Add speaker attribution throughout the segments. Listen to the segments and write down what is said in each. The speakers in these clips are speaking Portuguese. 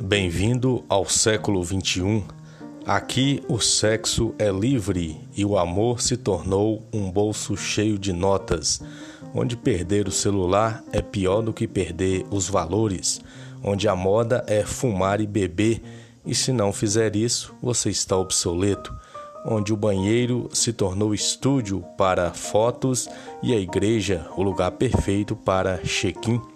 Speaker 1: Bem-vindo ao século XXI. Aqui o sexo é livre e o amor se tornou um bolso cheio de notas, onde perder o celular é pior do que perder os valores, onde a moda é fumar e beber, e se não fizer isso, você está obsoleto, onde o banheiro se tornou estúdio para fotos e a igreja o lugar perfeito para check-in.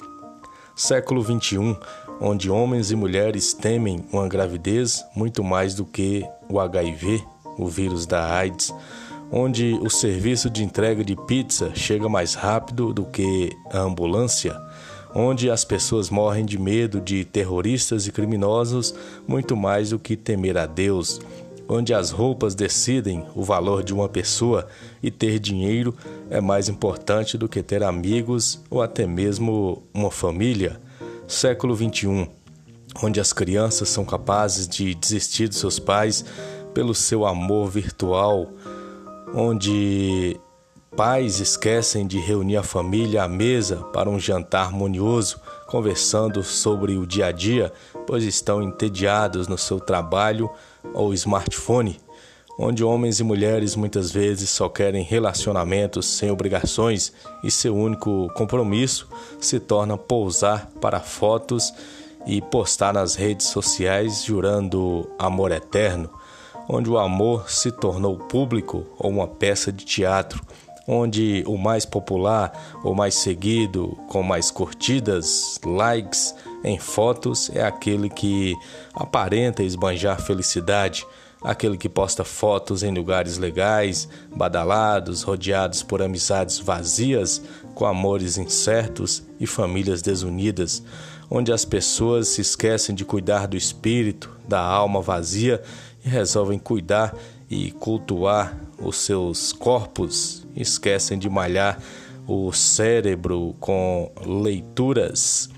Speaker 1: Século XXI onde homens e mulheres temem uma gravidez muito mais do que o HIV, o vírus da AIDS, onde o serviço de entrega de pizza chega mais rápido do que a ambulância, onde as pessoas morrem de medo de terroristas e criminosos muito mais do que temer a Deus, onde as roupas decidem o valor de uma pessoa e ter dinheiro é mais importante do que ter amigos ou até mesmo uma família. Século 21, onde as crianças são capazes de desistir de seus pais pelo seu amor virtual, onde pais esquecem de reunir a família à mesa para um jantar harmonioso, conversando sobre o dia a dia, pois estão entediados no seu trabalho ou smartphone onde homens e mulheres muitas vezes só querem relacionamentos sem obrigações e seu único compromisso se torna pousar para fotos e postar nas redes sociais jurando amor eterno, onde o amor se tornou público ou uma peça de teatro, onde o mais popular, o mais seguido, com mais curtidas, likes em fotos é aquele que aparenta esbanjar felicidade aquele que posta fotos em lugares legais, badalados, rodeados por amizades vazias, com amores incertos e famílias desunidas, onde as pessoas se esquecem de cuidar do espírito, da alma vazia e resolvem cuidar e cultuar os seus corpos, esquecem de malhar o cérebro com leituras,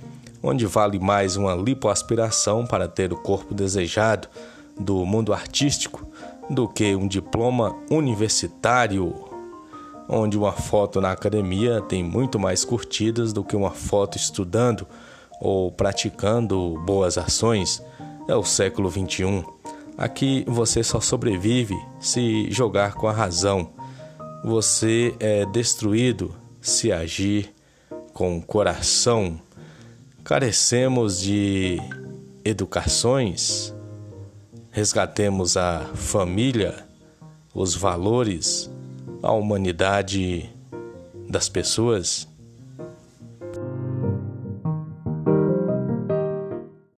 Speaker 1: onde vale mais uma lipoaspiração para ter o corpo desejado do mundo artístico do que um diploma universitário, onde uma foto na academia tem muito mais curtidas do que uma foto estudando ou praticando boas ações. É o século 21. Aqui você só sobrevive se jogar com a razão. Você é destruído se agir com o coração. Carecemos de educações resgatemos a família, os valores, a humanidade das pessoas